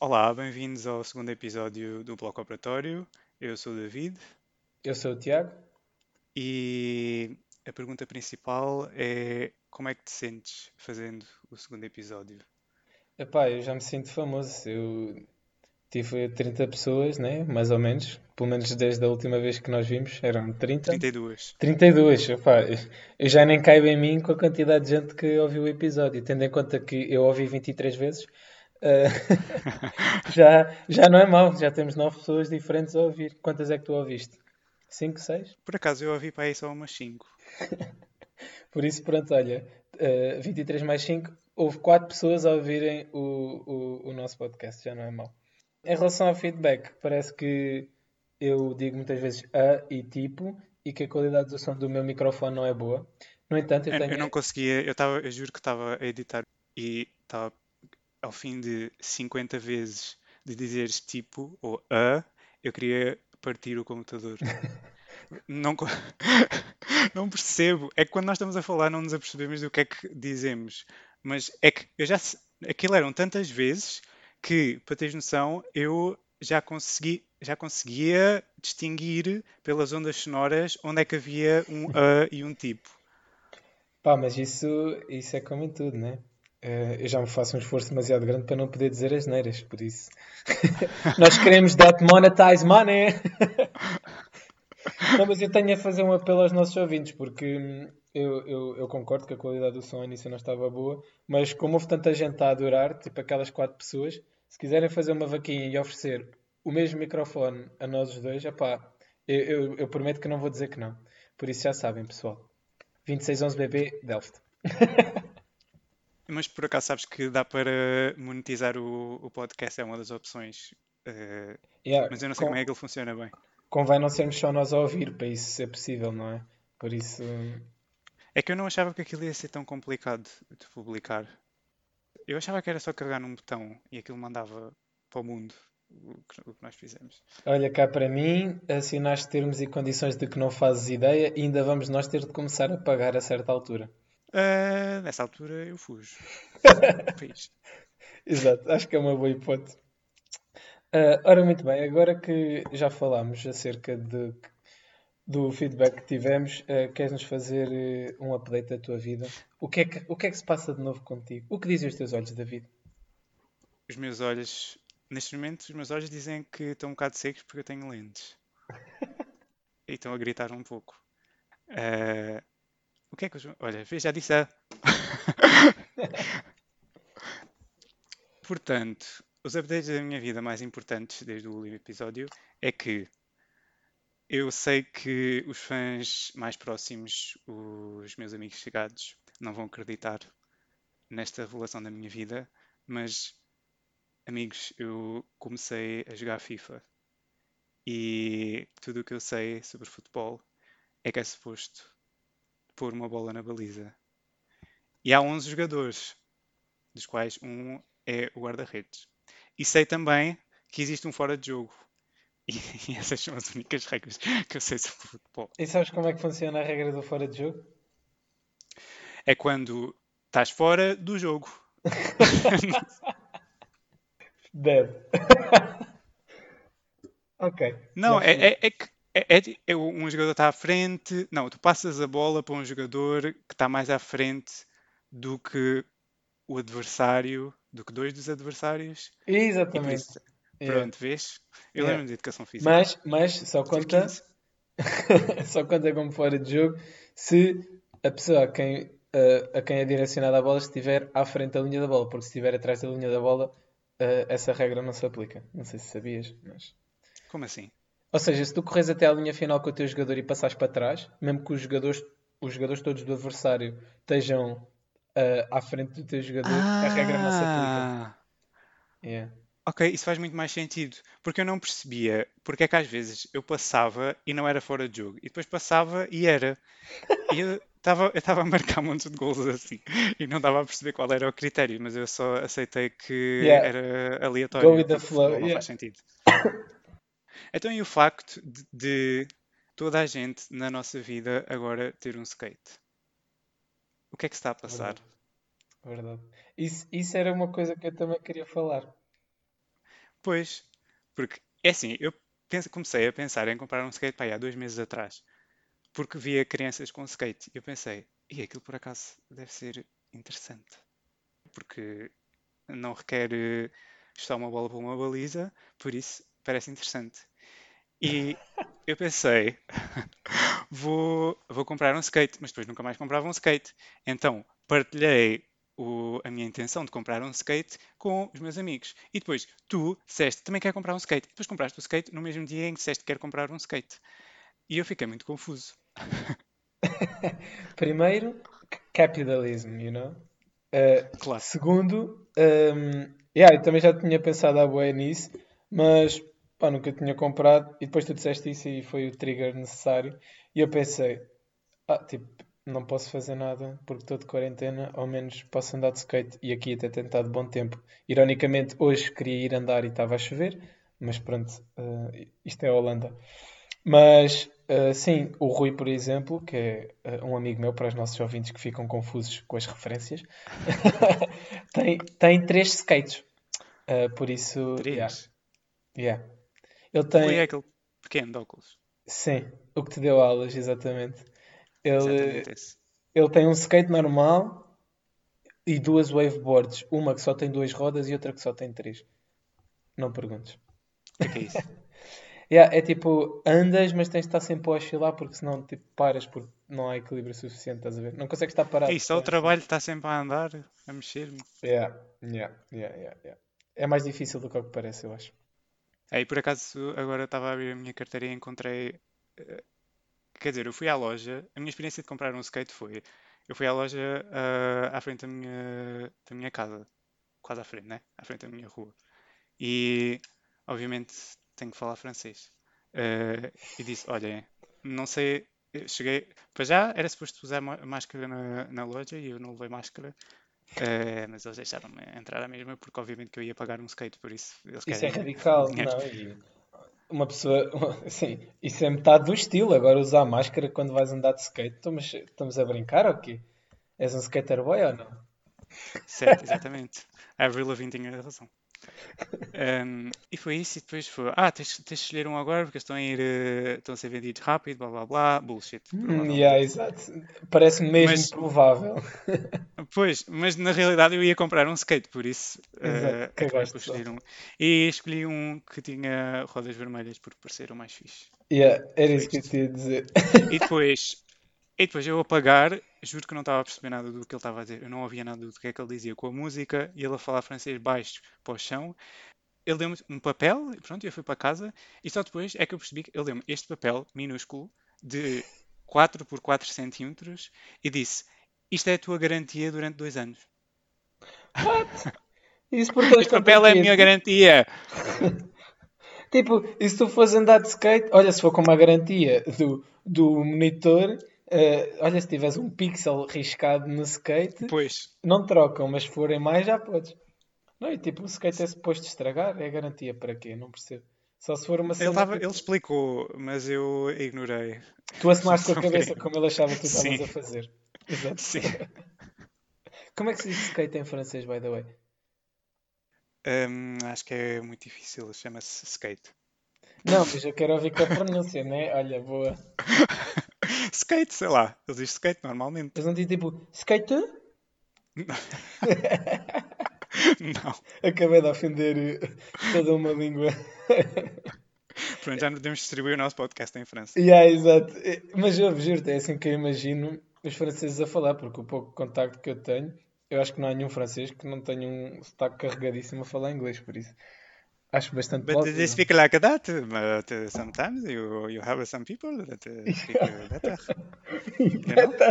Olá, bem-vindos ao segundo episódio do Bloco Operatório. Eu sou o David Eu sou o Tiago. e a pergunta principal é como é que te sentes fazendo o segundo episódio? Epá, eu já me sinto famoso. Eu tive 30 pessoas, né? Mais ou menos. Pelo menos desde a última vez que nós vimos. Eram 30? 32. 32. Epá, eu já nem caibo em mim com a quantidade de gente que ouviu o episódio. Tendo em conta que eu ouvi 23 vezes. Eh, já, já não é mau. Já temos 9 pessoas diferentes a ouvir. Quantas é que tu ouviste? 5, 6? Por acaso eu ouvi para aí só umas 5. Por isso, pronto, olha. eh, 23 mais 5. Houve 4 pessoas a ouvirem o, o, o nosso podcast. Já não é mau. Em relação ao feedback, parece que eu digo muitas vezes a e tipo e que a qualidade do som do meu microfone não é boa. No entanto, eu Eu, tenho. eu não conseguia, eu, tava, eu juro que estava a editar e estava ao fim de 50 vezes de dizeres tipo ou a, eu queria partir o computador. Não, não percebo. É que quando nós estamos a falar não nos apercebemos do que é que dizemos. Mas é que eu já aquilo eram tantas vezes que, para teres noção, eu já consegui, já conseguia distinguir pelas ondas sonoras onde é que havia um a e um tipo. Pá, mas isso, isso é como em tudo, né? Eh, eu já me faço um esforço demasiado grande para não poder dizer as neiras, por isso. Nós queremos that monetize money. Não, mas eu tenho a fazer um apelo aos nossos ouvintes, porque hum, eu, eu, eu concordo que a qualidade do som ao início não estava boa, mas como houve tanta gente a adorar, tipo aquelas quatro pessoas, se quiserem fazer uma vaquinha e oferecer o mesmo microfone a nós os dois, epá, eu, eu, eu prometo que não vou dizer que não. Por isso já sabem, pessoal. 2611BB Delft. Mas por acaso sabes que dá para monetizar o, o podcast, é uma das opções. Eh, Yeah, mas eu não sei com- como é que ele funciona bem. convém não sermos só nós a ouvir para isso ser possível, não é? Por isso, É que eu não achava que aquilo ia ser tão complicado de publicar. Eu achava que era só carregar num botão e aquilo mandava para o mundo o que, o que nós fizemos. olha cá para mim, assinaste termos e condições de que não fazes ideia e ainda vamos nós ter de começar a pagar a certa altura. Ah, nessa altura eu fujo. Exato, acho que é uma boa hipótese. Ah, ora, muito bem, agora que já falámos acerca de, do feedback que tivemos, ah, queres-nos fazer eh, um update da tua vida? O que, é que, o que é que se passa de novo contigo? O que dizem os teus olhos, David? Os meus olhos, neste momento, os meus olhos dizem que estão um bocado secos porque eu tenho lentes. E estão a gritar um pouco. Ah, o que é que os. Olha, já disse a. Portanto, os updates da minha vida mais importantes desde o último episódio é que eu sei que os fãs mais próximos, os meus amigos chegados, não vão acreditar nesta revelação da minha vida, mas amigos, eu comecei a jogar FIFA e tudo o que eu sei sobre futebol é que é suposto pôr uma bola na baliza. E há 11 jogadores, dos quais um é o guarda-redes. E sei também que existe um fora de jogo. E, essas são as únicas regras que eu sei sobre futebol. E sabes como é que funciona a regra do fora de jogo? É quando estás fora do jogo. Dead. ok. Não, é, é, é que é, é é um jogador está à frente. Não, tu passas a bola para um jogador que está mais à frente do que o adversário, do que dois dos adversários. Exatamente. isso, Yeah. pronto, vês? Eu Yeah. lembro de educação física. Mas, mas só conta, 15. só conta como fora de jogo se a pessoa a quem, a, a quem é direcionada a bola estiver à frente da linha da bola, porque se estiver atrás da linha da bola, eh, essa regra não se aplica. Não sei se sabias, mas. Como assim? Ou seja, se tu corres até à linha final com o teu jogador e passares para trás, mesmo que os jogadores, os jogadores todos do adversário estejam eh, à frente do teu jogador, a regra não se aplica. Ah, Yeah. ok, isso faz muito mais sentido. Porque eu não percebia porque é que às vezes eu passava e não era fora de jogo. E depois passava e era. E eu estava estava a marcar montes de gols assim. E não dava a perceber qual era o critério. Mas eu só aceitei que Yeah. era Go aleatório. with the flow. não Yeah. faz sentido. Então e o facto de, de toda a gente na nossa vida agora ter um skate? O que é que se está a passar? Verdade. Verdade. Isso, isso era uma coisa que eu também queria falar. Pois, porque é assim, eu comecei a pensar em comprar um skate pá, aí há dois meses atrás, porque via crianças com skate. E eu pensei, e aquilo por acaso deve ser interessante, porque não requer eh, chutar uma bola para uma baliza, por isso parece interessante. E eu pensei, vou, vou comprar um skate, mas depois nunca mais comprava um skate. Então partilhei o- a minha intenção de comprar um skate com os meus amigos. E depois tu disseste também quer comprar um skate. E depois compraste o skate no mesmo dia em que disseste que quer comprar um skate. E eu fiquei muito confuso. Primeiro, capitalism, you know? Uh, Claro. segundo, um, yeah, eu também já tinha pensado a bué nisso, mas pá, nunca tinha comprado. E depois tu disseste isso e foi o trigger necessário. E eu pensei, ah, tipo, não posso fazer nada porque estou de quarentena, ao menos posso andar de skate. E aqui até tem estado bom tempo. Ironicamente, hoje queria ir andar e estava a chover, mas pronto, uh, isto é a Holanda. Mas uh, sim, o Rui, por exemplo, que é uh, um amigo meu para os nossos ouvintes que ficam confusos com as referências, tem, tem três skates. Uh, por isso, yeah, Três. yeah. Ele é tem, aquele pequeno de óculos. sim, o que te deu aulas, exatamente. Ele, Exatamente ele tem um skate normal e duas waveboards, uma que só tem duas rodas e outra que só tem três. Não perguntes. O que é é isso? Yeah, é tipo, andas, mas tens de estar sempre a oscilar porque senão tipo, paras porque não há equilíbrio suficiente, estás a ver? Não consegues estar parado. É isso, só o trabalho está sempre a andar, a mexer-me. Yeah, yeah, yeah, yeah, yeah. É mais difícil do que o que parece, eu acho. Aí por acaso agora estava a abrir a minha carteira e encontrei. eh, Quer dizer, eu fui à loja. A minha experiência de comprar um skate foi. Eu fui à loja ah, à frente da minha, da minha casa. Quase à frente, né? À frente da minha rua. E obviamente tenho que falar francês. Eh, e disse: Olhem, não sei. Cheguei. Para já era suposto usar máscara na, na loja e eu não levei máscara. Eh, mas eles deixaram-me entrar à mesma porque obviamente que eu ia pagar um skate, por isso eles Isso é radical, não? E uma pessoa, assim, isso é metade do estilo. Agora usar máscara quando vais andar de skate. Mas estamos a brincar ou quê? És um skater boy ou não? Certo, exatamente. A Avril Lavigne tinha razão. Um, e foi isso, e depois foi, ah, tens, tens de escolher um agora porque estão a ir, eh, estão a ser vendidos rápido, blá blá blá, bullshit, Hum, yeah, exato. Parece mesmo Mas, provável. pois, mas na realidade eu ia comprar um skate, por isso Exato, eh, acabei por só. escolher um. E escolhi um que tinha rodas vermelhas porque parecer o mais fixe. Yeah, era isso que eu te ia dizer. E depois, e depois eu a pagar, juro que não estava a perceber nada do que ele estava a dizer. Eu não ouvia nada do que é que ele dizia com a música e ele a falar francês baixo para o chão. Ele deu-me um papel, e pronto, eu fui para casa e só depois é que eu percebi que ele deu-me este papel minúsculo de 4 por 4 centímetros e disse: Isto é a tua garantia durante dois anos. What? Isso porque Este papel é a minha garantia. Tipo, e se tu fores andar de skate, olha, se for com uma garantia do, do monitor, eh, olha, se tiveres um pixel riscado no skate, Pois, não trocam, mas se forem mais já podes. Não, e tipo, o skate é suposto estragar, é garantia para quê? Não percebo. Só se for uma ele, cena tava, tipo, ele explicou, mas eu ignorei. tu assinaste com a cabeça como ele achava que tu estavas a fazer. Exato. sim. Como é que se diz skate em francês, by the way? Hum, acho que é muito difícil, chama-se skate. Não, mas eu quero ouvir com a pronúncia, né? Olha, boa. Skate, sei lá, eles dizem skate normalmente. Eles não dizem tipo, skate? Não. Acabei de ofender eh, toda uma língua. Pronto, já não podemos distribuir o nosso podcast em França. Yeah, exato. Eh, Mas eu juro é assim que eu imagino os franceses a falar, porque o pouco contacto que eu tenho, eu acho que não há nenhum francês que não tenha um sotaque carregadíssimo a falar inglês, por isso acho bastante But they plausível. speak like that, but uh, sometimes you, you have some people that uh, speak uh, better?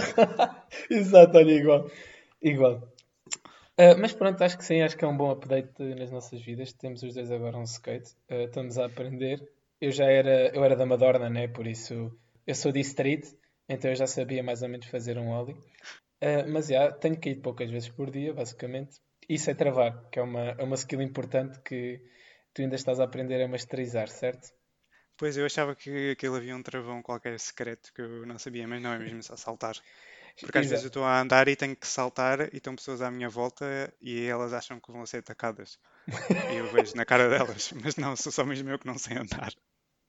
Exato, olha, igual. Igual. Ah, mas pronto, acho que sim, acho que é um bom update nas nossas vidas. Temos os dois agora um skate, ah, estamos a aprender. Eu já era, eu era da Madorna, né? Por isso eu sou de street, então eu já sabia mais ou menos fazer um ollie. Ah, mas já, tenho que ir poucas vezes por dia, basicamente. Isso é travar, que é uma, é uma skill importante que tu ainda estás a aprender a masterizar, certo? Pois eu achava que aquilo havia um travão qualquer secreto que eu não sabia, mas não é mesmo só saltar. Porque às vezes eu Exato. estou a andar e tenho que saltar e estão pessoas à minha volta e elas acham que vão ser atacadas. E eu vejo na cara delas, mas não, sou só mesmo eu que não sei andar.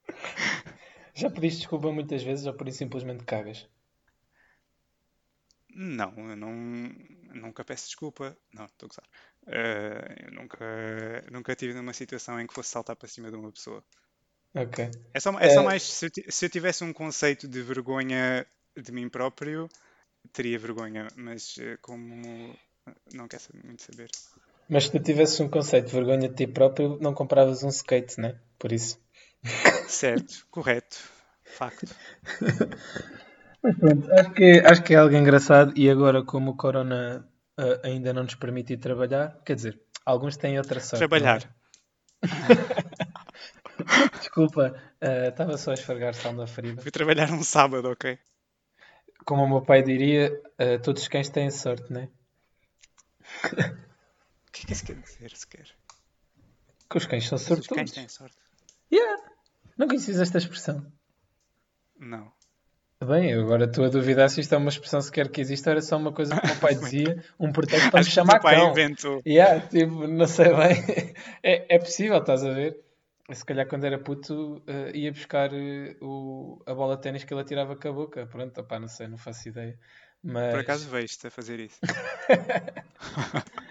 Já pediste desculpa muitas vezes ou por isso simplesmente cagas? Não, eu não, nunca peço desculpa. Não, estou a gozar. Eh, eu nunca, nunca tive numa situação em que fosse saltar para cima de uma pessoa. Ok. É só, é só Eh, mais se eu, se eu tivesse um conceito de vergonha de mim próprio, teria vergonha, mas eh, como não quer saber- muito saber. mas se tu tivesses um conceito de vergonha de ti próprio, não compravas um skate, né? Por isso. Certo, correto, facto. Mas pronto, acho que, acho que é algo engraçado e agora como o Corona ah, ainda não nos permite ir trabalhar, quer dizer, alguns têm outra sorte, não é? Trabalhar. Desculpa, ah, estava só a esfregar sal na ferida. Fui trabalhar um sábado, ok? Como o meu pai diria, ah, todos os cães têm sorte, né? O que é que isso quer dizer sequer? Que os cães são Todos os cães sortudos. têm sorte. Yeah. Não conheces esta expressão? Não. Bem, eu agora estou a duvidar se isto é uma expressão sequer que existe ou era só uma coisa que o meu pai dizia, um pretexto para me Acho que o chamar teu pai cão. inventou. Yeah, tipo, não sei bem. É, é possível, estás a ver? Se calhar quando era puto eh, ia buscar eh, o, a bola de ténis que ele atirava com a boca. Pronto, opá, não sei, não faço ideia. Por Mas acaso vejo-te a fazer isso.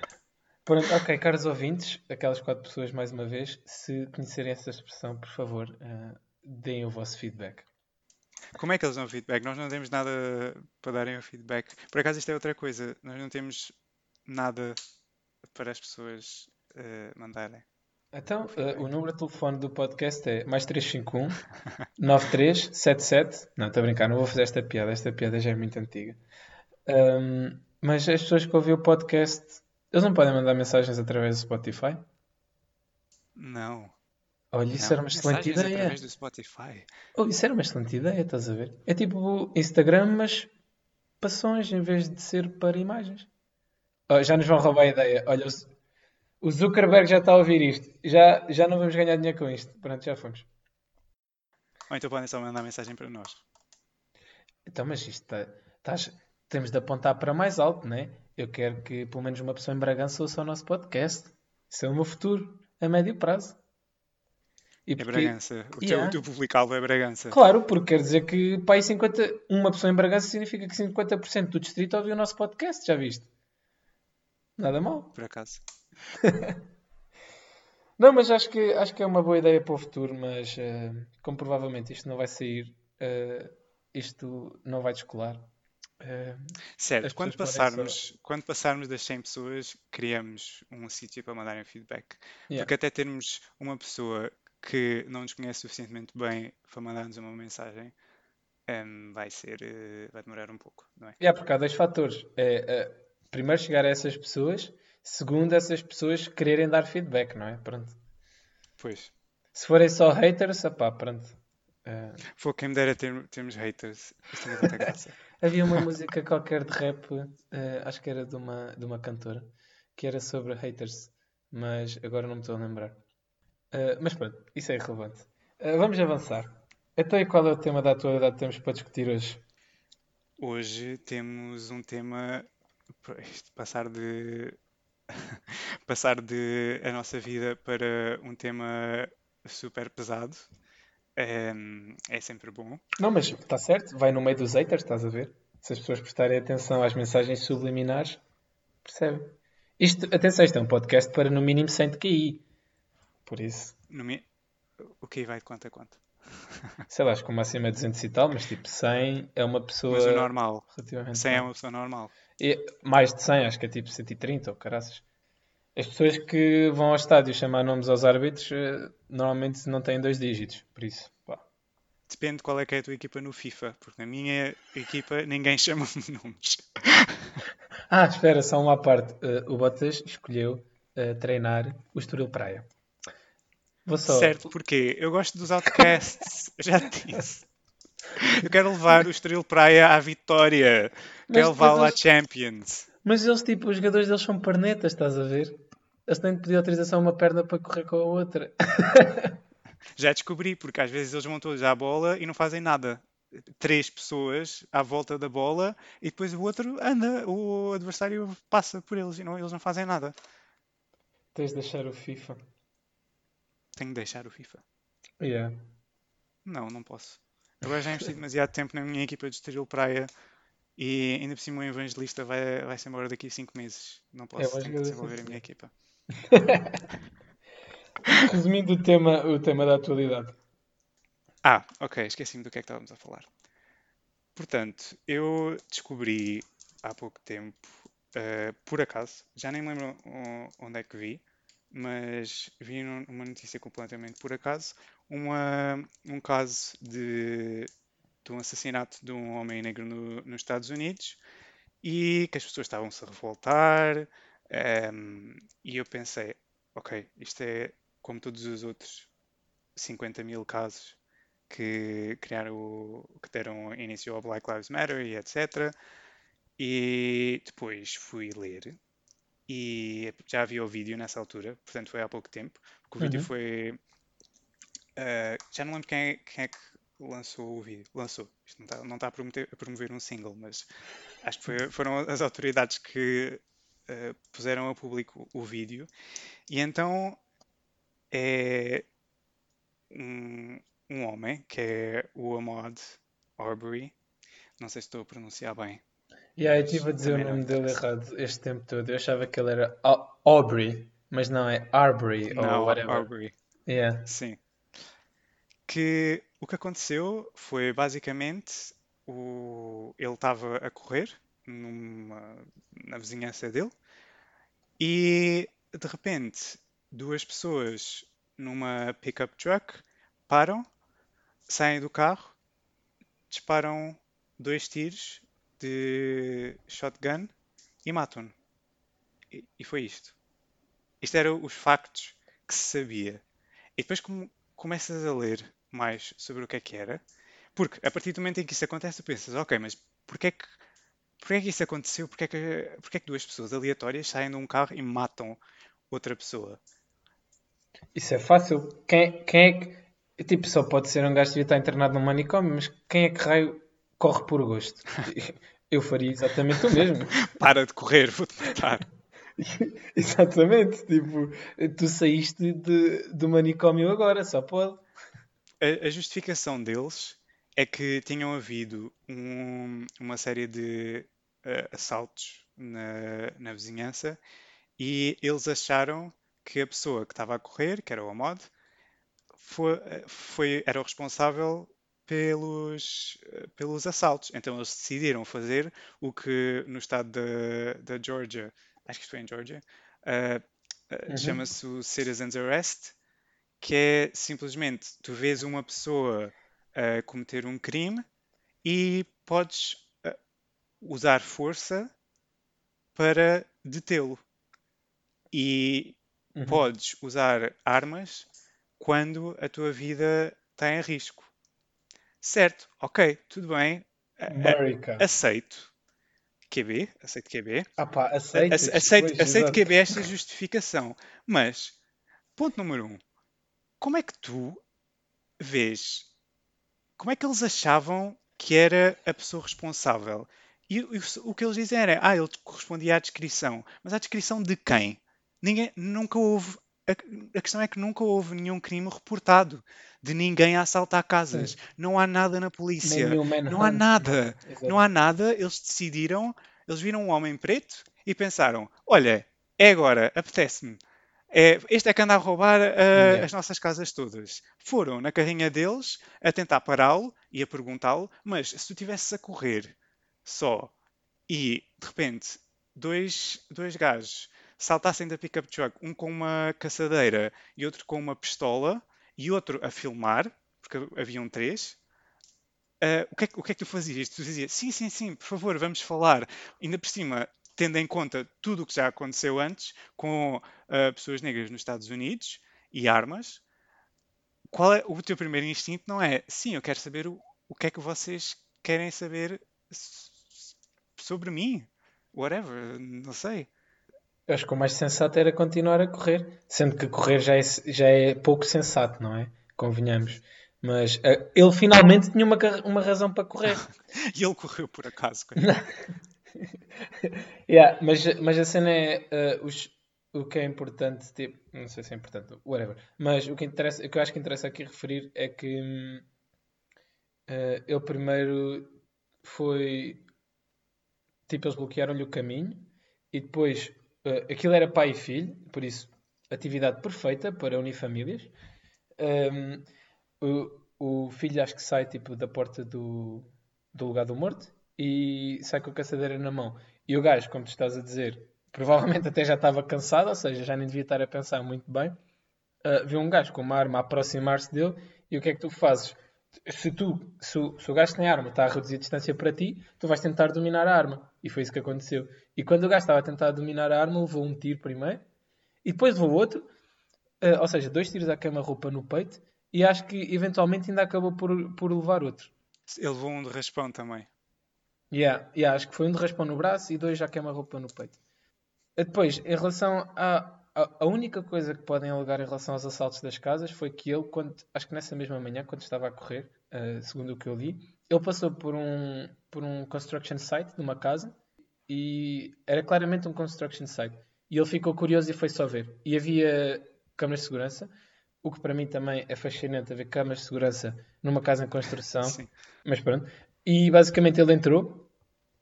pronto, ok, caros ouvintes, aquelas quatro pessoas mais uma vez, se conhecerem essa expressão, por favor, eh, deem o vosso feedback. Como é que eles dão feedback? Nós não temos nada para darem o feedback. Por acaso isto é outra coisa. Nós não temos nada para as pessoas eh, mandarem. Então, o feedback. o número de telefone do podcast é mais 351 9377. Não, estou a brincar, não vou fazer esta piada, esta piada já é muito antiga. Ahm, mas as pessoas que ouvem o podcast, eles não podem mandar mensagens através do Spotify? Não. Olha, isso era uma excelente ideia. através do Spotify. Oh, isso era uma excelente ideia, estás a ver? É tipo Instagram, mas para sons em vez de ser para imagens. Oh, já nos vão roubar a ideia. Olha, o Zuckerberg já está a ouvir isto. Já, já não vamos ganhar dinheiro com isto. Pronto, já fomos. Ou então podem só mandar mensagem para nós. Então, mas isto estás- temos de apontar para mais alto, não é? Eu quero que pelo menos uma pessoa em Bragança ouça o nosso podcast. Isso é o meu futuro, a médio prazo. E É porque- Bragança. O teu, Yeah. teu público-alvo é Bragança. Claro, porque quer dizer que pá, aí 50, uma pessoa em Bragança significa que 50% do distrito ouviu o nosso podcast, já viste? Nada mal. Por acaso. Não, mas acho que, acho que é uma boa ideia para o futuro, mas eh, como provavelmente isto não vai sair, eh, isto não vai descolar. eh, Certo, quando só- passarmos, quando passarmos das 100 pessoas, criamos um sítio para mandarem feedback. yeah. Porque até termos uma pessoa que não nos conhece suficientemente bem para mandar-nos uma mensagem, em, vai ser, eh, vai demorar um pouco, não é? Yeah, porque há dois fatores. É, eh, primeiro, chegar a essas pessoas. Segundo, essas pessoas quererem dar feedback, não é? Pronto. Pois. Se forem só haters, opá, pronto. Eh, Foi quem me dera ter, termos haters. Isto graça. havia uma música qualquer de rap, eh, acho que era de uma, de uma cantora, que era sobre haters, mas agora não me estou a lembrar. Eh, mas pronto, isso é irrelevante. Eh, vamos avançar. Então, e qual é o tema da atualidade que temos para discutir hoje? Hoje temos um tema. Passar de. Passar de a nossa vida para um tema super pesado. em, é sempre bom. Não, mas está certo, vai no meio dos haters, estás a ver? Se as pessoas prestarem atenção às mensagens subliminares, percebem? Isto, atenção, isto é um podcast para no mínimo 100 de QI. Por isso, mi- O que vai de quanto a quanto? sei lá, acho que o máximo é 200 e tal, mas tipo 100 é uma pessoa Mas o normal. relativamente. 100 é uma pessoa normal. E mais de 100, acho que é tipo 130 ou caraças. As pessoas que vão ao estádio chamar nomes aos árbitros eh, normalmente não têm dois dígitos, por isso, pá. Depende qual é que é a tua equipa no FIFA, porque na minha equipa ninguém chama-me nomes. Ah, espera, só uma parte. Eh, o Bottas escolheu eh, treinar o Estoril Praia. Vou só. Certo, porque eu gosto dos outcasts, já disse. Eu quero levar o Estoril Praia à vitória. Mas Quero levá-lo à Champions. Mas eles, tipo, os jogadores deles são pernetas, estás a ver? Eles têm de pedir autorização a uma perna para correr com a outra. Já descobri, porque às vezes eles vão todos à bola e não fazem nada. três pessoas à volta da bola e depois o outro anda, o adversário passa por eles e não, eles não fazem nada. Tens de deixar o FIFA. Tenho de deixar o FIFA. Yeah. Não, não posso. Agora já investi demasiado tempo na minha equipa de Estoril Praia e ainda por cima o evangelista vai, vai ser embora daqui a 5 meses. Não É, posso, vais tenho que desenvolver a minha equipa. Resumindo o tema, o tema da atualidade. Ah, ok, esqueci-me do que é que estávamos a falar. Portanto, eu descobri há pouco tempo, eh, por acaso, já nem me lembro onde é que vi, mas vi uma notícia completamente por acaso, uma, um caso de, de um assassinato de um homem negro no- nos Estados Unidos e que as pessoas estavam-se a revoltar, ehm, e eu pensei, ok, isto é como todos os outros 50 mil casos que criaram, o- que deram início ao Black Lives Matter e etc. E depois fui ler e já havia o vídeo nessa altura, portanto foi há pouco tempo, porque o vídeo Uhum. foi. ah, já não lembro quem é, quem é que lançou o vídeo. Lançou. Isto não está, não está a, prometer- a promover um single, mas acho que foi- foram as autoridades que ah, puseram a público o vídeo. E então é um, um homem que é o Ahmad Arbery. Não sei se estou a pronunciar bem. E aí Mas estive a dizer o nome dele errado este tempo todo. Eu achava que ele era Au- Aubrey, mas não, é Arbery ou Não, whatever. Arbery. Yeah. Sim. Que o que aconteceu foi basicamente o, ele estava a correr numa- na vizinhança dele e de repente duas pessoas numa pickup truck param, saem do carro, disparam dois tiros de shotgun e matam-no. E, e foi isto. Isto eram os factos que se sabia. E depois como começas a ler mais sobre o que é que era, porque a partir do momento em que isso acontece, tu pensas, ok, mas porquê é que, porquê é que isso aconteceu? Porquê é que, porquê é que duas pessoas aleatórias saem de um carro e matam outra pessoa? Isso é fácil. Quem, quem é que. Tipo, só pode ser um gajo que devia estar internado num manicômio, mas quem é que raio corre por gosto? Eu faria exatamente o mesmo. Para de correr, vou-te matar. Exatamente. Tipo, tu saíste de, do manicômio agora, só pode. A, a justificação deles é que tinham havido um- uma série de eh, assaltos na, na vizinhança e eles acharam que a pessoa que estava a correr, que era o Ahmad, foi, foi- era o responsável pelos, eh, pelos assaltos. Então eles decidiram fazer o que no estado da, Georgia, acho que isto foi em Georgia, eh, Uhum. chama-se o Citizens Arrest, que é simplesmente tu vês uma pessoa a cometer um crime e podes usar força para detê-lo. E Uhum. podes usar armas quando a tua vida está em risco. Certo, ok, tudo bem, America. aceito. QB, aceito QB. Ah pá, A- aceitas? ace- Aceito, Pois, aceito. QB esta justificação. Mas, ponto número um, como é que tu vês? Como é que eles achavam que era a pessoa responsável? E, o- o que eles dizem era, ah, ele correspondia à descrição. Mas à descrição de quem? Ninguém, nunca houve. A, a questão é que nunca houve nenhum crime reportado de ninguém a assaltar casas. Sim. Não há nada na polícia. Não há nada. Exato. Não há nada. Eles decidiram, eles viram um homem preto e pensaram: olha, é agora, apetece-me. É, este é que anda a roubar Yeah. as nossas casas todas. Foram na carrinha deles a tentar pará-lo e a perguntá-lo, mas se tu estivesses a correr só e de repente dois, dois gajos saltassem da pickup truck, um com uma caçadeira e outro com uma pistola e outro a filmar, porque haviam três, ah, o, que é, que- o que é que tu fazias? Tu dizias, sim, sim, sim, por favor, vamos falar. Ainda por cima, tendo em conta tudo o que já aconteceu antes com ah, pessoas negras nos Estados Unidos e armas, qual é o teu primeiro instinto? Não é, sim, eu quero saber o, o que é que vocês querem saber sobre mim. Whatever, não sei. Eu acho que o mais sensato era continuar a correr, sendo que correr já é, já é pouco sensato, não é? Convenhamos. Mas uh, ele finalmente tinha uma, uma razão para correr. e ele correu por acaso. yeah, mas, mas a cena é uh, os, o que é importante, tipo, não sei se é importante, whatever. Mas o que, interessa, o que eu acho que interessa aqui referir é que uh, ele primeiro foi tipo, eles bloquearam-lhe o caminho e depois uh, aquilo era pai e filho, por isso atividade perfeita para unir famílias. Um, o, o filho acho que sai tipo da porta do, do lugar do morto e sai com a caçadeira na mão. E o gajo, como tu estás a dizer, provavelmente até já estava cansado, ou seja, já nem devia estar a pensar muito bem. Uh, viu um gajo com uma arma aproximar-se dele e o que é que tu fazes? Se, tu, se, o, se o gajo tem arma, está a reduzir a distância para ti, tu vais tentar dominar a arma. E foi isso que aconteceu. E quando o gajo estava a tentar dominar a arma, levou um tiro primeiro e depois levou outro, uh, ou seja, dois tiros à queima-roupa no peito e acho que eventualmente ainda acabou por, por levar outro. Ele levou um de raspão também. Yeah, yeah, acho que foi um de raspão no braço e dois já queima-roupa no peito. Depois, em relação a, a, a, única coisa que podem alegar em relação aos assaltos das casas foi que ele, quando, acho que nessa mesma manhã, quando estava a correr, uh, segundo o que eu li, ele passou por um, por um construction site de uma casa e era claramente um construction site. E ele ficou curioso e foi só ver. E havia câmaras de segurança, o que para mim também é fascinante haver câmaras de segurança numa casa em construção. Sim. Mas pronto. E basicamente ele entrou,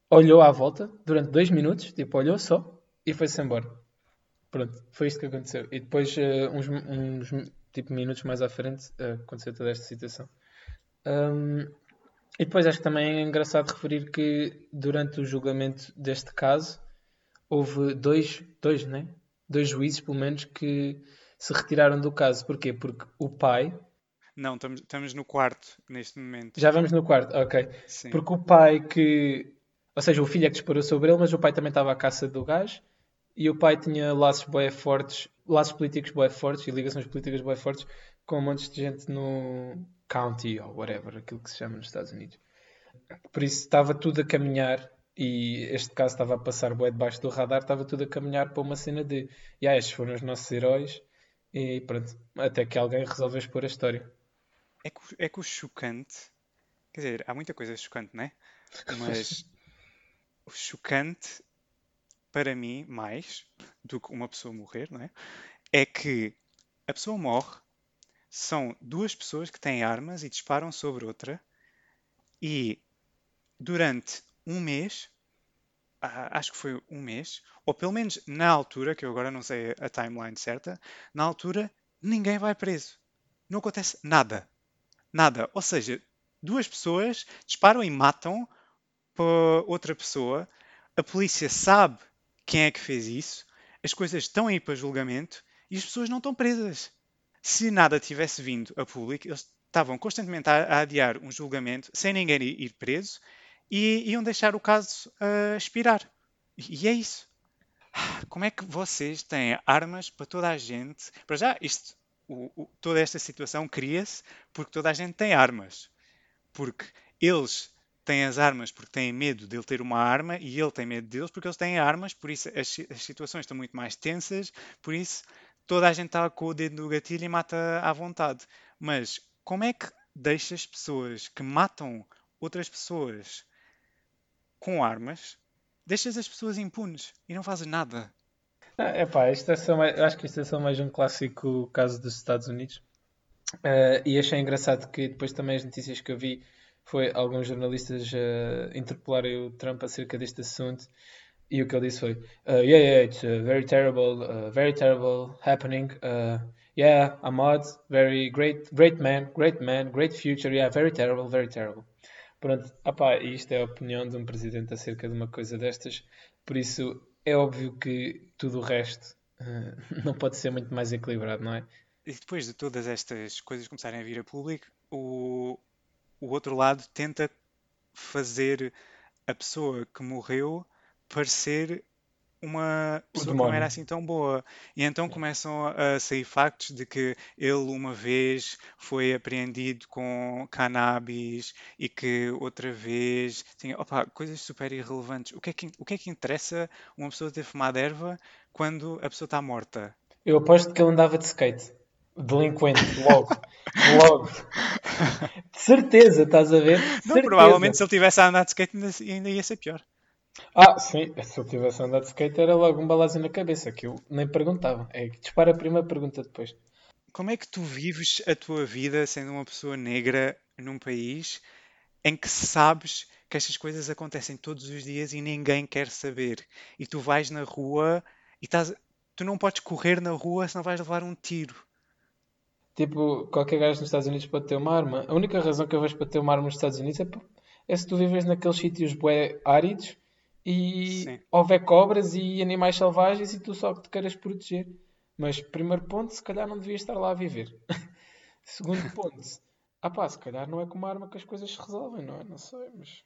olhou à volta durante dois minutos, tipo, olhou só, e foi-se embora. Pronto, foi isto que aconteceu. E depois, uh, uns, uns tipo, minutos mais à frente, uh, aconteceu toda esta situação. Um, e depois acho que também é engraçado referir que durante o julgamento deste caso houve dois, dois, né? dois juízes, pelo menos, que se retiraram do caso. Porquê? Porque o pai. Não, estamos, estamos no quarto neste momento. Já vamos no quarto, ok. Sim. Porque o pai que. Ou seja, o filho é que disparou sobre ele, mas o pai também estava à caça do gajo e o pai tinha laços bué fortes, laços políticos bué fortes e ligações políticas bué fortes com um monte de gente no county ou whatever, aquilo que se chama nos Estados Unidos. Por isso estava tudo a caminhar e este caso estava a passar bué debaixo do radar, estava tudo a caminhar para uma cena de yeah, estes foram os nossos heróis e pronto, até que alguém resolveu expor a história. É que, é que o chocante, quer dizer, há muita coisa chocante, não é? Mas o chocante para mim, mais do que uma pessoa morrer, não é? É que a pessoa morre, são duas pessoas que têm armas e disparam sobre outra, e durante um mês, acho que foi um mês, ou pelo menos na altura, que eu agora não sei a timeline certa, na altura ninguém vai preso. Não acontece nada. Nada. Ou seja, duas pessoas disparam e matam outra pessoa. A polícia sabe quem é que fez isso, as coisas estão aí para julgamento e as pessoas não estão presas. Se nada tivesse vindo a público, eles estavam constantemente a, adiar um julgamento sem ninguém ir preso e iam deixar o caso uh, expirar. E, é isso. Como é que vocês têm armas para toda a gente? Para já, isto, o, o, toda esta situação cria-se porque toda a gente tem armas. Porque eles têm as armas porque têm medo de ele ter uma arma e ele tem medo deles porque eles têm armas, por isso as, as situações estão muito mais tensas, por isso toda a gente está com o dedo no gatilho e mata à vontade. Mas como é que deixas pessoas que matam outras pessoas com armas, deixas as pessoas impunes e não fazes nada? É epá, isto é só mais, acho que isto é só mais um clássico caso dos Estados Unidos. Uh, e achei engraçado que depois também as notícias que eu vi foi alguns jornalistas uh, interpelarem o Trump acerca deste assunto e o que ele disse foi uh, yeah, yeah, it's uh, very terrible, uh, very terrible happening. Uh, yeah, Ahmad, very great, great man, great man, great future. Yeah, very terrible, very terrible. Pronto, opá, isto é a opinião de um presidente acerca de uma coisa destas. Por isso, é óbvio que tudo o resto não pode ser muito mais equilibrado, não é? E depois de todas estas coisas começarem a vir a público, o, o outro lado tenta fazer a pessoa que morreu parecer uma pessoa que não era assim tão boa. E então começam a sair factos de que ele uma vez foi apreendido com cannabis e que outra vez tinha opa, coisas super irrelevantes. O que, é que, o que é que interessa uma pessoa ter fumado erva quando a pessoa está morta? Eu aposto que ele andava de skate. Delinquente, logo. logo. De certeza, estás a ver? De Não, certeza. provavelmente se ele tivesse a andar de skate ainda, ainda ia ser pior. Ah, sim, se eu tivesse andado de skate era logo um balazo na cabeça, que eu nem perguntava. É que dispara a primeira pergunta depois. Como é que tu vives a tua vida sendo uma pessoa negra num país em que sabes que estas coisas acontecem todos os dias e ninguém quer saber? E tu vais na rua e estás, tu não podes correr na rua senão vais levar um tiro. Tipo, qualquer gajo nos Estados Unidos pode ter uma arma. A única razão que eu vejo para ter uma arma nos Estados Unidos é, por- é se tu vives naqueles sítios bué áridos e Sim. houver cobras e animais selvagens e tu só que te queiras proteger. Mas, primeiro ponto, se calhar não devias estar lá a viver. Segundo ponto, ah pá, se calhar não é com uma arma que as coisas se resolvem, não é? Não sei, mas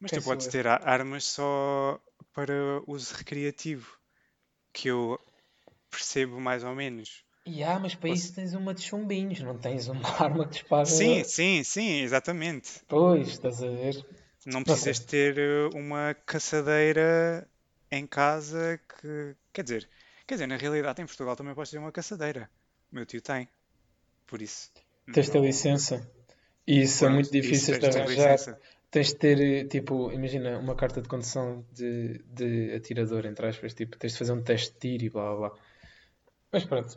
Mas quem tu podes ter armas só para uso recreativo, que eu percebo mais ou menos. E ah, mas para isso tens uma de chumbinhos, não tens uma arma que dispara. Sim, sim, sim, exatamente. Pois, estás a ver? Não precisas ter eh, uma caçadeira em casa que. Quer dizer, quer dizer, na realidade em Portugal também podes ter uma caçadeira. O meu tio tem. Por isso. Tens de ter não- licença. E isso são Pronto, muito isso difíceis de arranjar. Tens de ter, eh, tipo, imagina, uma carta de condução de, de atirador, entre aspas, tipo, tens de fazer um teste de tiro e blá blá blá. Mas pronto,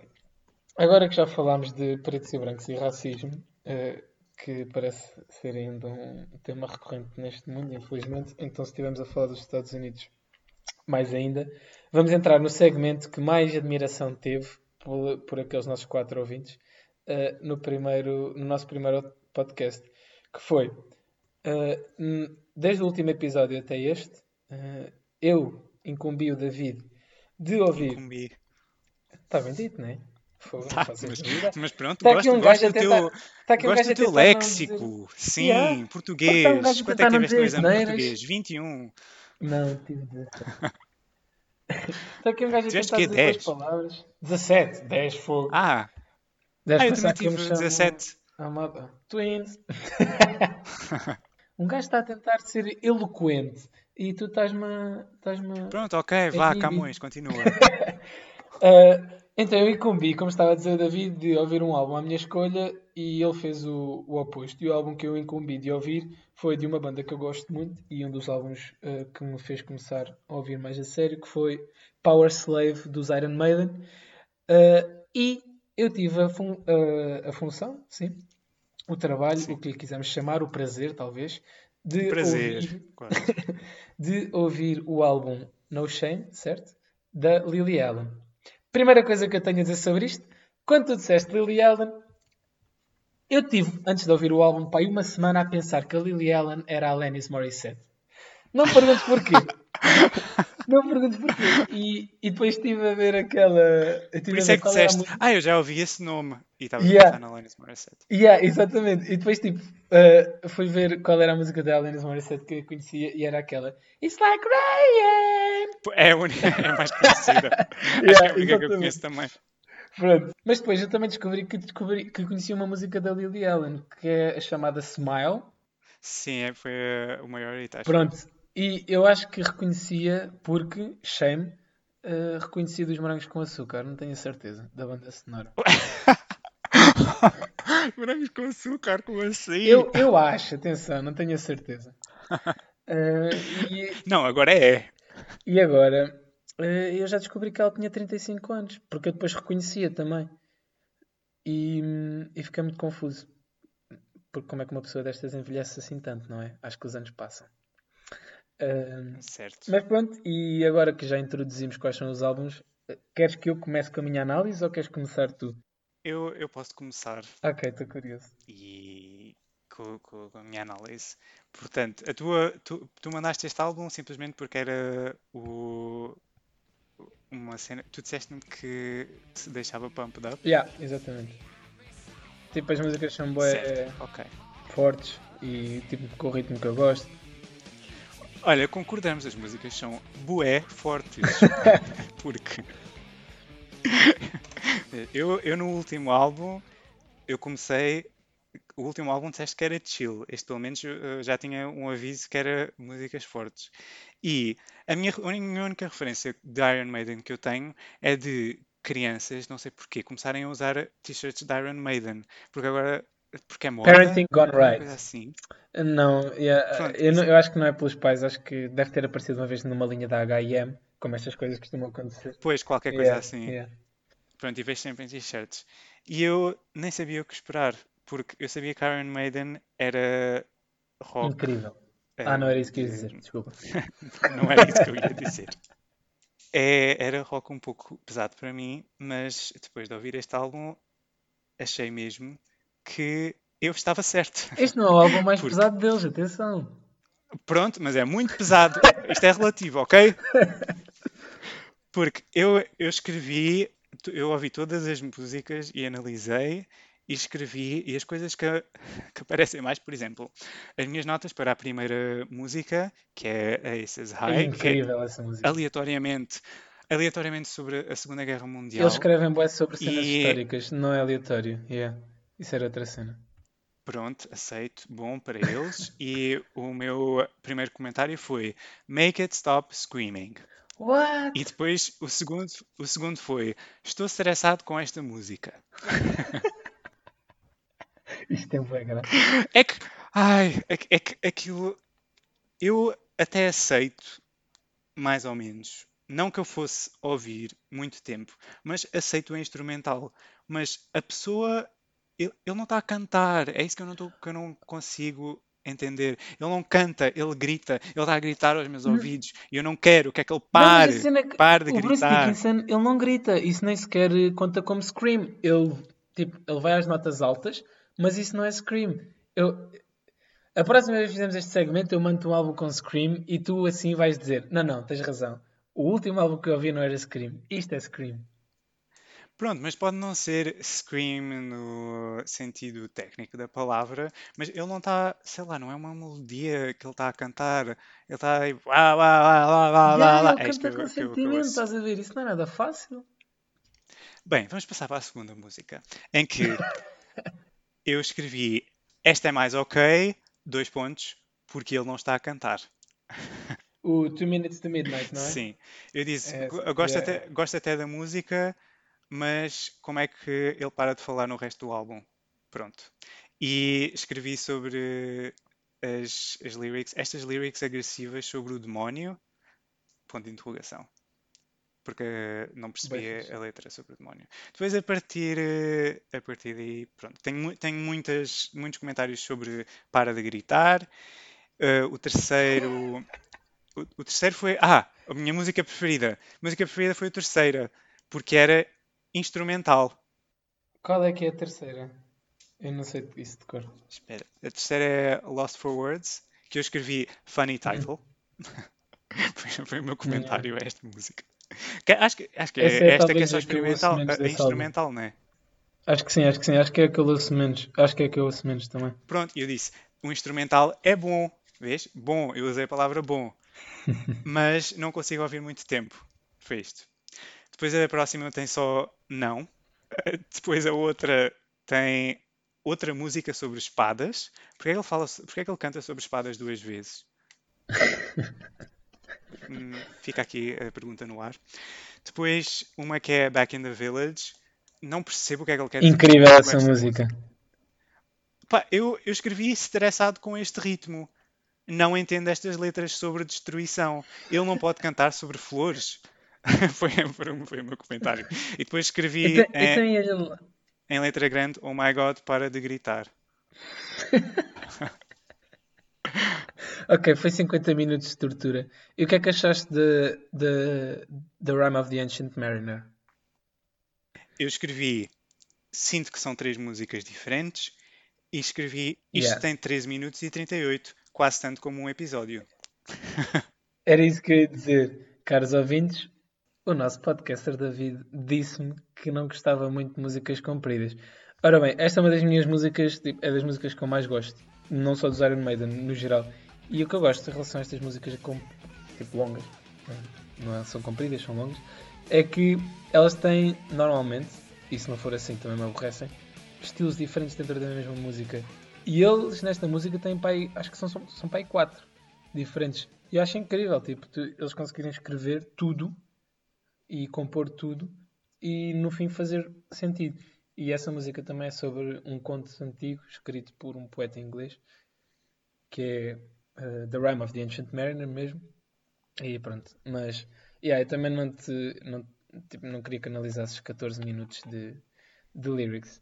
agora que já falámos de pretos e brancos e racismo, eh, que parece ser ainda um tema recorrente neste mundo, infelizmente, então se estivermos a falar dos Estados Unidos mais ainda, vamos entrar no segmento que mais admiração teve por, por aqueles nossos quatro ouvintes eh, no, primeiro, no nosso primeiro podcast, que foi Uh, desde o último episódio até este, uh, eu incumbi o David de ouvir. Incumbi. Está bem dito, não é? Tá, mas, mas pronto, aqui gosto, um gosto do teu, aqui um gosto do teu não dizer. léxico. Sim, Yeah. Um português. gajo a Quanto é que tiveste dizer o exame de português? 21. Não, tive 17. Está aqui um gajo a Tiveste tentar dizer duas 10? palavras. 17, 10 fogo. Ah, 10 ah, eu também tive chamo 17. Amada. Twins. um gajo está a tentar ser eloquente e tu estás-me a- Pronto, ok, vá. Camões, continua. Ah, então eu incumbi, como estava a dizer o David, de ouvir um álbum à minha escolha e ele fez o, o oposto. E o álbum que eu incumbi de ouvir foi de uma banda que eu gosto muito e um dos álbuns ah, que me fez começar a ouvir mais a sério, que foi Power Slave dos Iron Maiden. Ah, e eu tive a, fun- ah, a função, sim, o trabalho, o que lhe quisermos chamar, o prazer, talvez, de Prazer. ouvir de ouvir o álbum No Shame, certo? Da Lily Allen. Primeira coisa que eu tenho a dizer sobre isto, quando tu disseste Lily Allen, eu tive, antes de ouvir o álbum, pá, aí uma semana a pensar que a Lily Allen era a Alanis Morissette. Não me perguntes porquê. Não me perguntes porquê. E, e depois estive a ver aquela. Por isso é que a disseste, música. ah, eu já ouvi esse nome. E estava Yeah. a pensar na Alanis Morissette. Yeah, exatamente. E depois, tipo, uh, fui ver qual era a música da Alanis Morissette que eu conhecia e era aquela It's like rain. É a única, é a mais conhecida. Acho que é Yeah, a única que eu exatamente. conheço também. Pronto. Mas depois eu também descobri que, descobri que conhecia uma música da Lily Allen, que é a chamada Smile. Sim, é- foi o maior hit, acho. Pronto. E eu acho que reconhecia porque, shame, uh, reconhecia dos Morangos com Açúcar, não tenho a certeza, da banda sonora. Morangos com açúcar, como assim? Eu, eu acho, atenção, não tenho a certeza. Uh, e, Não, agora é. E agora, uh, eu já descobri que ela tinha 35 anos, porque eu depois reconhecia também. E, e fiquei muito confuso. Porque como é que uma pessoa destas envelhece assim tanto, não é? Acho que os anos passam. Uh, Certo. mas pronto, e agora que já introduzimos quais são os álbuns, uh, queres que eu comece com a minha análise ou queres começar tu? Eu, eu posso começar Ok, estou curioso. e com, com- a minha análise. Portanto, a tua, tu, tu mandaste este álbum simplesmente porque era o, uma cena. Tu disseste-me que te deixava pumped up. Yeah, exatamente. Tipo, as músicas são bué Certo, ok. fortes e tipo com o ritmo que eu gosto. Olha, concordamos, as músicas são bué fortes. Porque eu, eu no último álbum, eu comecei. O último álbum disseste que era chill. Este pelo menos já tinha um aviso que era músicas fortes. E a minha, a minha única referência de Iron Maiden que eu tenho é de crianças, não sei porquê, começarem a usar t-shirts de Iron Maiden. Porque agora, porque é moda, Parenting Gone Right. assim. Não, yeah, Pronto, eu, não- eu acho que não é pelos pais, acho que deve ter aparecido uma vez numa linha da H&M, como estas coisas costumam acontecer. Pois, qualquer coisa Yeah, assim. yeah. Pronto, e vejo sempre em t-shirts. E eu nem sabia o que esperar, porque eu sabia que Iron Maiden era rock. Incrível. eh, Ah, não era isso que eu ia de- dizer, desculpa. Não era isso que eu ia dizer. É, era rock um pouco pesado para mim, mas depois de ouvir este álbum, achei mesmo que eu estava certo. Este não é o álbum mais Porque- pesado deles, atenção. Pronto, mas é muito pesado. Isto é relativo, ok? Porque eu, eu escrevi, eu ouvi todas as músicas e analisei e escrevi, e as coisas que, que aparecem mais, por exemplo, as minhas notas para a primeira música, que é a Aces É High, é incrível essa música. aleatoriamente, aleatoriamente sobre a Segunda Guerra Mundial. Eles escrevem bué sobre cenas E- históricas, não é aleatório. Yeah. Isso era outra cena. Pronto, aceito, bom para eles. e o meu primeiro comentário foi Make it stop screaming. What? E depois o segundo, o segundo foi Estou estressado com esta música. Isto é grave. É que, ai, é que, é que aquilo eu até aceito, mais ou menos. Não que eu fosse ouvir muito tempo, mas aceito o instrumental. Mas a pessoa, ele, ele não está a cantar. É isso que eu não, tô, que eu não consigo entender. Ele não canta, ele grita. Ele está a gritar aos meus ouvidos. E eu não quero, quer que ele pare. que pare de o Bruce gritar. Dickinson, ele não grita. Isso nem sequer conta como scream. Ele, tipo, ele vai às notas altas, mas isso não é scream. Eu, a próxima vez que fizemos este segmento, eu mando um álbum com scream e tu assim vais dizer: Não, não, tens razão. O último álbum que eu ouvi não era scream. Isto é scream. Pronto, mas pode não ser scream no sentido técnico da palavra, mas ele não está, sei lá, não é uma melodia que ele está a cantar, ele está aí, lá, lá, lá, lá, lá, Yeah, lá. ele É isto que canta eu- com que eu- que sentimento, ouço. estás a ver? Isso não é nada fácil. Bem, vamos passar para a segunda música, em que eu escrevi esta é mais ok, dois pontos, porque ele não está a cantar. O Two Minutes to Midnight, não é? Sim, eu disse, É, gosto, yeah. até, gosto até da música, mas como é que ele para de falar no resto do álbum? Pronto. E escrevi sobre as, as lyrics, estas lyrics agressivas sobre o demónio, ponto de interrogação. Porque não percebia a letra sobre o demónio. Depois, a partir, eh, a partir daí, pronto, tenho, tenho muitas, muitos comentários sobre para de gritar. Eh, o terceiro, o, o terceiro foi. Ah, a minha música preferida. A música preferida foi a terceira, porque era instrumental. Qual é que é a terceira? Eu não sei isso de cor. Espera, a terceira é Lost for Words, que eu escrevi Funny Title. foi, foi o meu comentário a esta música. Que acho que, acho que é é esta que é só experimental, álbum. instrumental, não é? Acho que sim, acho que sim. Acho que é que eu ouço menos. Acho que é que eu ouço menos também. Pronto, eu disse, o instrumental é bom, vês? Bom, eu usei a palavra bom, mas não consigo ouvir muito tempo. Foi isto. Depois a próxima tem só não. Depois a outra tem outra música sobre espadas. Porquê é que ele fala, porquê é que ele canta sobre espadas duas vezes? Hum, Fica aqui a pergunta no ar. Depois uma que é Back in the Village. Não percebo o que é que ele quer dizer Incrível essa esta música. Pá, eu, eu escrevi estressado com este ritmo. Não entendo estas letras sobre destruição. Ele não pode cantar sobre flores. foi, foi, foi o meu comentário. E depois escrevi Então, então em letra grande: Oh my god, para de gritar. Ok, foi 50 minutos de tortura. E o que é que achaste de, de, The Rime of the Ancient Mariner? Eu escrevi: Sinto que são três músicas diferentes. E escrevi: Isto Yeah. tem 13 minutos e 38, quase tanto como um episódio. Era isso que eu ia dizer. Caros ouvintes, o nosso podcaster David disse-me que não gostava muito de músicas compridas. Ora bem, esta é uma das minhas músicas, tipo, é das músicas que eu mais gosto. Não só dos Iron Maiden, no geral. E o que eu gosto em relação a estas músicas com, tipo, longas, não é- são compridas, são longas, é que elas têm, normalmente, e se não for assim também me aborrecem, estilos diferentes dentro da mesma música. E eles, nesta música, têm pai, acho que são, são, são pai quatro diferentes. E eu acho incrível, tipo, tu- eles conseguirem escrever tudo e compor tudo e no fim fazer sentido. E essa música também é sobre um conto antigo escrito por um poeta inglês que é uh, The Rime of the Ancient Mariner mesmo. E pronto, mas yeah, eu também não te não, tipo, não queria que analisasses 14 minutos de, de lyrics.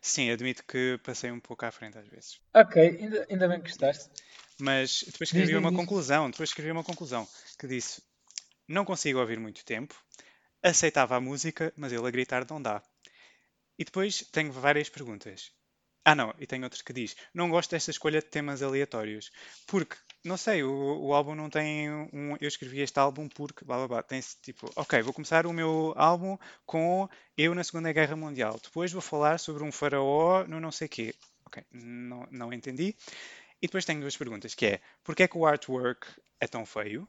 Sim, admito que passei um pouco à frente às vezes. Ok, ainda, ainda bem que gostaste. Mas depois escrevi diz, uma diz. conclusão, depois escrevi uma conclusão que disse: Não consigo ouvir muito tempo, aceitava a música, mas ele a gritar não dá. E depois tenho várias perguntas. Ah, não, e tem outros que diz: Não gosto desta escolha de temas aleatórios. Porque, não sei, o, o álbum não tem um. Eu escrevi este álbum porque. Blá blá blá. Tem tipo: Ok, vou começar o meu álbum com eu na Segunda Guerra Mundial. Depois vou falar sobre um faraó no não sei quê. Ok, não, não entendi. E depois tenho duas perguntas: que é: Porquê é que o artwork é tão feio?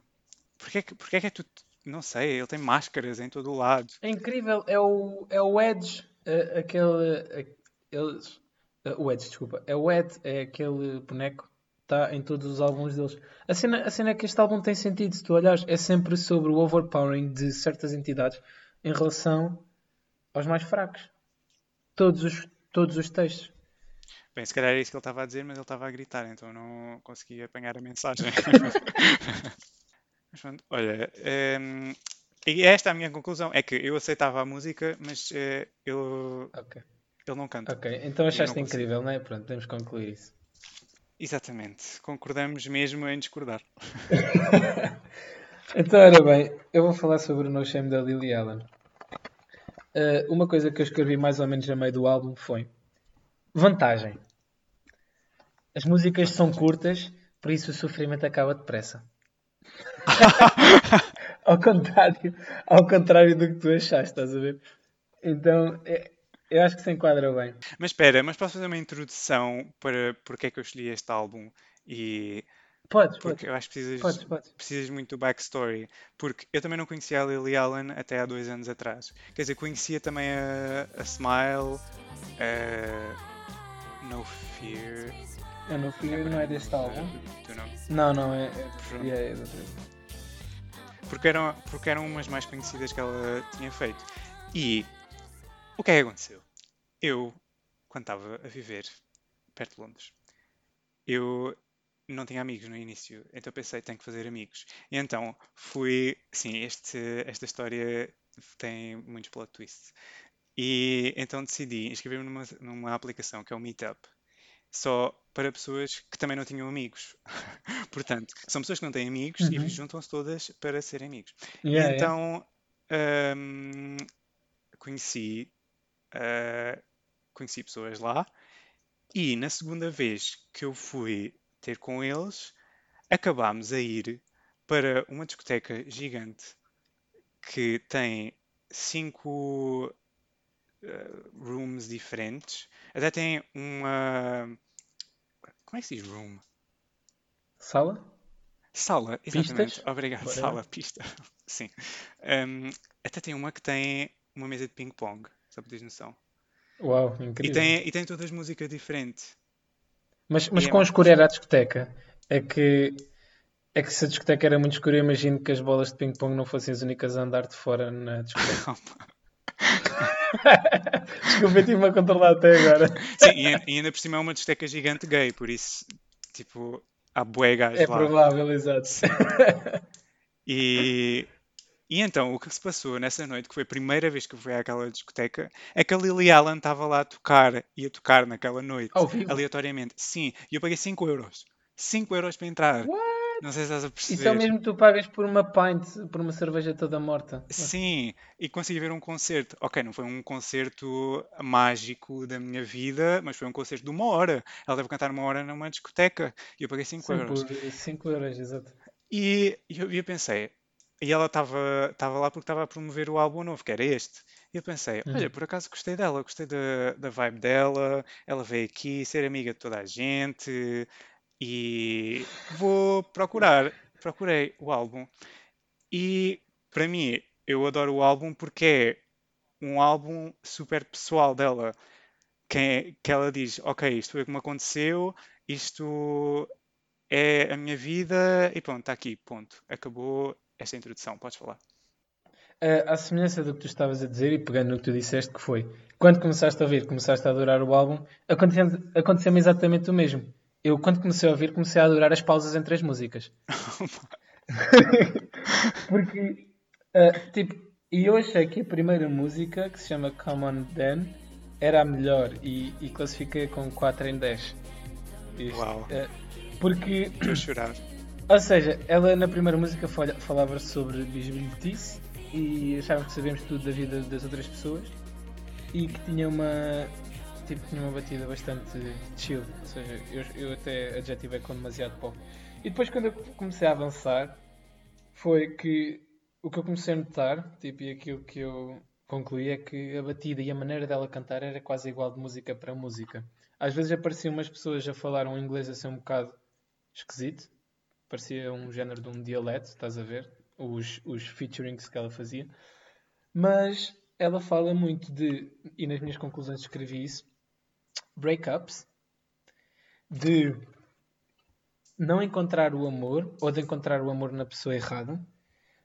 Porquê é que, porquê é que é tudo. Não sei, ele tem máscaras em todo o lado. É incrível, é o, é o Edge, é, aquele. Eles Uh, o Ed, desculpa. É o Ed, é aquele boneco está em todos os álbuns deles. A cena, a cena é que este álbum tem sentido, se tu olhares, é sempre sobre o overpowering de certas entidades em relação aos mais fracos. Todos os, todos os textos. Bem, se calhar é isso que ele estava a dizer, mas ele estava a gritar, então não consegui apanhar a mensagem. mas pronto, olha, um, e esta é a minha conclusão, é que eu aceitava a música, mas uh, eu okay. Ele não canta. Ok, então achaste incrível, não é? Pronto, podemos concluir isso. Exatamente. Concordamos mesmo em discordar. então, ora bem, eu vou falar sobre o No Shame da Lily Allen. Uh, uma coisa que eu escrevi mais ou menos a meio do álbum foi vantagem. As músicas são curtas, por isso o sofrimento acaba depressa. ao contrário, ao contrário do que tu achaste, estás a ver? Então, é, eu acho que se enquadra bem. Mas espera, mas posso fazer uma introdução para porque é que eu escolhi este álbum e Podes, porque podes. eu acho que precisas, podes, podes. precisas muito do backstory. Porque eu também não conhecia a Lily Allen até há dois anos atrás. Quer dizer, conhecia também a, a Smile, a No Fear. A No Fear não é deste álbum? Não? Não, não, é. é, é, é porque, eram, porque eram umas mais conhecidas que ela tinha feito. E o que é que aconteceu? Eu, quando estava a viver perto de Londres, eu não tinha amigos no início, então pensei, tenho que fazer amigos. E então fui, sim, este, esta história tem muitos plot twists. E então decidi inscrever-me numa, numa aplicação que é o Meetup, só para pessoas que também não tinham amigos. Portanto, são pessoas que não têm amigos uhum. e juntam-se todas para serem amigos. Yeah, e então yeah. um, conheci uh, conheci pessoas lá e na segunda vez que eu fui ter com eles, acabámos a ir para uma discoteca gigante que tem cinco uh, rooms diferentes. Até tem uma. Como é que se diz room? Sala? Sala, exatamente. Pistas? Obrigado, sala, pista. Sim. Um, até tem uma que tem uma mesa de ping-pong. Só para teres noção. Uau, incrível. E tem, e tem todas músicas diferentes. Mas, mas é com é escuro era a discoteca. É que, é que se a discoteca era muito escura, eu imagino que as bolas de ping-pong não fossem as únicas a andar de fora na discoteca. Desculpa, tive-me a controlar até agora. Sim, e, ainda por cima é uma discoteca gigante gay, por isso, tipo, há bué gajos É lá. provável, exato. E, e então, o que se passou nessa noite, que foi a primeira vez que eu fui àquela discoteca, é que a Lily Allen estava lá a tocar, ia tocar naquela noite, Ao vivo? aleatoriamente. Sim, e eu paguei 5 euros. 5 euros para entrar. What? Não sei se estás a perceber. Isso é o mesmo que tu pagas por uma pint, por uma cerveja toda morta. Sim, e consegui ver um concerto. Ok, não foi um concerto mágico da minha vida, mas foi um concerto de uma hora. Ela deve cantar uma hora numa discoteca e eu paguei 5 euros. Por 5 euros, exato. E eu, eu pensei, e ela estava lá porque estava a promover o álbum novo, que era este. E eu pensei, olha, uhum. por acaso gostei dela, gostei da, da vibe dela, ela veio aqui ser amiga de toda a gente e vou procurar. Procurei o álbum. E para mim, eu adoro o álbum porque é um álbum super pessoal dela. Que, é, que ela diz, ok, isto foi o que me aconteceu, isto é a minha vida e pronto, está aqui, ponto. Acabou esta introdução. Podes falar. a, a semelhança do que tu estavas a dizer e pegando no que tu disseste, que foi quando começaste a ouvir, começaste a adorar o álbum, aconteceu- aconteceu-me exatamente o mesmo. Eu, quando comecei a ouvir, comecei a adorar as pausas entre as músicas. Porque, ah, tipo, e eu achei que a primeira música, que se chama Come On Then, era a melhor e, e classifiquei com 4 em 10. Isto, Uau. ah, porque, Estou a chorar. Ou seja, ela na primeira música fala- falava sobre bisbilhotice e achavam que sabíamos tudo da vida das outras pessoas e que tinha uma tipo tinha uma batida bastante chill, ou seja, eu, eu até adjetivei com demasiado pop. E depois quando eu comecei a avançar foi que o que eu comecei a notar, tipo, e aquilo que eu concluí é que a batida e a maneira dela cantar era quase igual de música para música. Às vezes apareciam umas pessoas a falar um inglês assim um bocado esquisito, parecia um género de um dialeto, estás a ver? Os, os featurings que ela fazia. Mas ela fala muito de, e nas minhas conclusões escrevi isso, breakups, de não encontrar o amor ou de encontrar o amor na pessoa errada,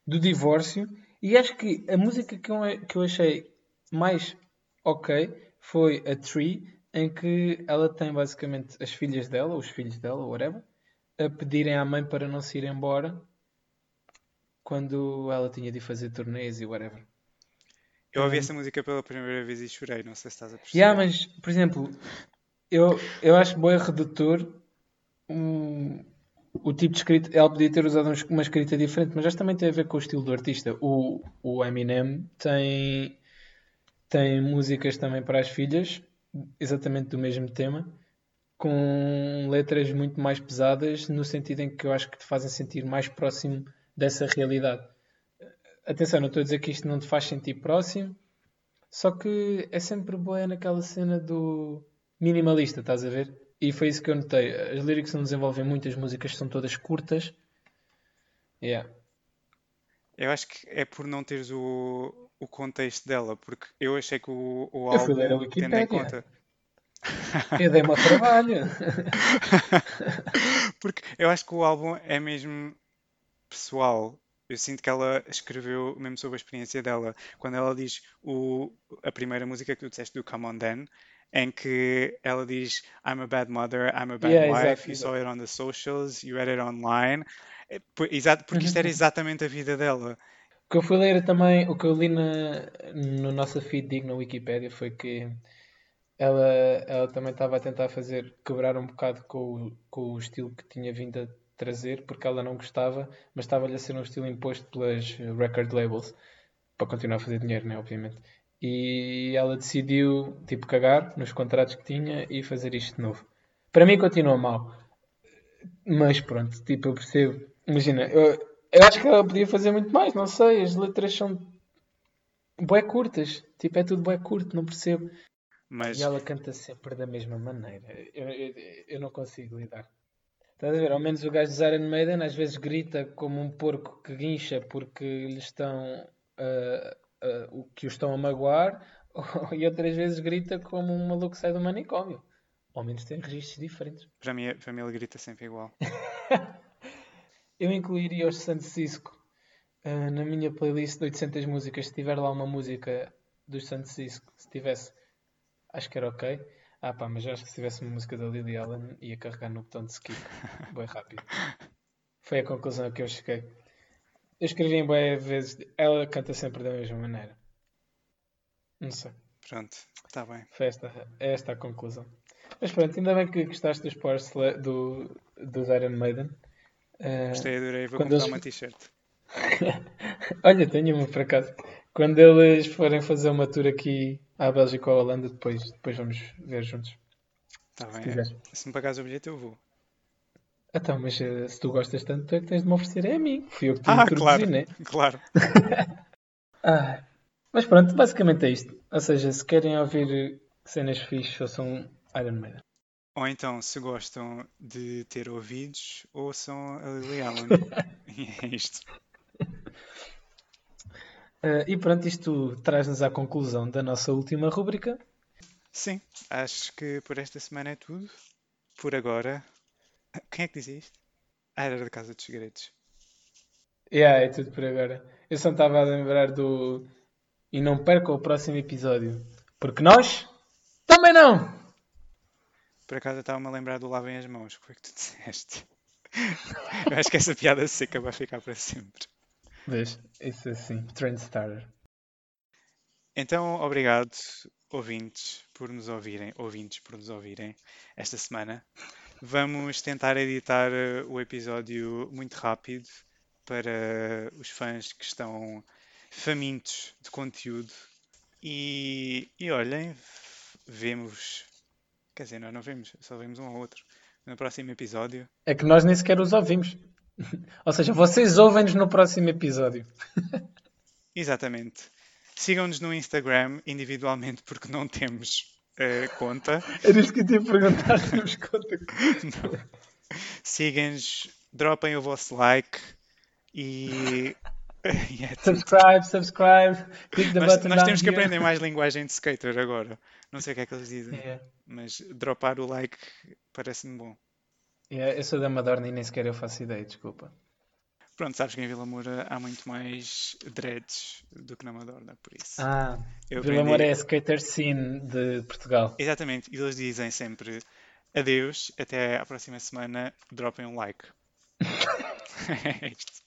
do divórcio, e acho que a música que eu, que eu achei mais ok foi a Tree, em que ela tem basicamente as filhas dela, os filhos dela, whatever, a pedirem à mãe para não se ir embora quando ela tinha de fazer turnês e whatever. Eu ouvi Hum. essa música pela primeira vez e chorei, não sei se estás a perceber. Yeah, mas, por exemplo, eu, eu acho bem redutor um, o tipo de escrita. Ela podia ter usado um- uma escrita diferente, mas acho que também tem a ver com o estilo do artista. O, o Eminem tem, tem músicas também para as filhas, exatamente do mesmo tema, com letras muito mais pesadas, no sentido em que eu acho que te fazem sentir mais próximo dessa realidade. Atenção, não estou a dizer que isto não te faz sentir próximo, só que é sempre boa naquela cena do minimalista, estás a ver? E foi isso que eu notei. As lyrics não desenvolvem muitas músicas, são todas curtas. Yeah. Eu acho que é por não teres o, o contexto dela, porque eu achei que o, o álbum, tendo em conta. Eu dei-me ao trabalho. Porque eu acho que o álbum é mesmo pessoal. Eu sinto que ela escreveu mesmo sobre a experiência dela. Quando ela diz o, a primeira música que tu disseste do Come On Then, em que ela diz I'm a bad mother, I'm a bad Yeah, wife, exato, you saw it on the socials, you read it online. É, exato, porque isto era exatamente a vida dela. O que eu fui ler também, o que eu li na, no nosso feed dig na Wikipédia foi que ela, ela também estava a tentar fazer, quebrar um bocado com o, com o estilo que tinha vindo a trazer, porque ela não gostava, mas estava-lhe a ser um estilo imposto pelas record labels, para continuar a fazer dinheiro, né, obviamente. E ela decidiu, tipo, cagar nos contratos que tinha e fazer isto de novo. Para mim continua mal. Mas pronto, tipo, eu percebo. Imagina, eu, eu acho que ela podia fazer muito mais, não sei, as letras são bué curtas. Tipo, é tudo bué curto, não percebo. Mas E ela canta sempre da mesma maneira. Eu, eu, eu não consigo lidar. Estás a ver? Ao menos o gajo de Iron Maiden às vezes grita como um porco que guincha porque lhe estão ah, o que o estão a magoar, e outras vezes grita como um maluco que sai do manicômio. Ao menos tem registros diferentes. para mim, para mim ele grita sempre igual. Eu incluiria os San Cisco ah, na minha playlist de 800 músicas. Se tiver lá uma música dos San Cisco, se tivesse, acho que era ok. Ah pá, mas acho que se tivesse uma música da Lily Allen, ia carregar no botão de skip bem rápido. Foi a conclusão a que eu cheguei. Eu escrevi em boas vezes, ela canta sempre da mesma maneira. Não sei. Pronto, está bem. Foi esta, é esta a conclusão. Mas pronto, ainda bem que gostaste dos Power Sla- do, dos Iron Maiden. Gostei, adorei. Vou comprar eles- uma t-shirt. Olha, tenho uma por acaso. Quando eles forem fazer uma tour aqui à Bélgica ou à Holanda, depois, depois vamos ver juntos. Está Se bem. quiseres. Se me pagares o bilhete, eu vou. Então, mas eh, se tu gostas tanto, tu é que tens de me oferecer é a mim. Fui eu que te Ah, claro. né? Claro. Ah, mas pronto, basicamente é isto. Ou seja, se querem ouvir cenas fixes, ouçam Iron Maiden. Ou então, se gostam de ter ouvidos, ouçam a Lily Allen. E é isto. Ah, e pronto, isto traz-nos à conclusão da nossa última rúbrica. Sim, acho que por esta semana é tudo. Por agora. Quem é que dizia isto? Ah, era da Casa dos Segredos. Yeah, é tudo por agora. Eu só estava a lembrar do. E não perca o próximo episódio. Porque nós também não! Por acaso eu estava-me a lembrar do lavem as mãos. Como é que tu disseste? eu acho que essa piada seca vai ficar para sempre. Vês? Isso assim, trend starter. Então, obrigado, ouvintes, por nos ouvirem, ouvintes por nos ouvirem esta semana. Vamos tentar editar eh, o episódio muito rápido para os fãs que estão famintos de conteúdo. E, e olhem, vemos. Quer dizer, nós não vemos, só vemos um ao outro. No próximo episódio. É que nós nem sequer os ouvimos. Ou seja, vocês ouvem-nos no próximo episódio. Exatamente. Sigam-nos no Instagram individualmente porque não temos uh, conta. Era isto que eu ia perguntar se temos conta. Sigam-nos, dropem o vosso like e. e é. Subscribe, subscribe, click the Nós, button nós temos que aprender mais linguagem de skater agora. Não sei o que é que eles dizem, Yeah. mas dropar o like parece-me bom. Yeah, eu sou da Madorna e nem sequer eu faço ideia, desculpa. Pronto, sabes que em Vila Moura há muito mais dreads do que na Madorna, por isso. Ah, Eu Vila aprendi- Moura é a skater scene de Portugal. Exatamente, e eles dizem sempre adeus, até à próxima semana, dropem um like. é isto.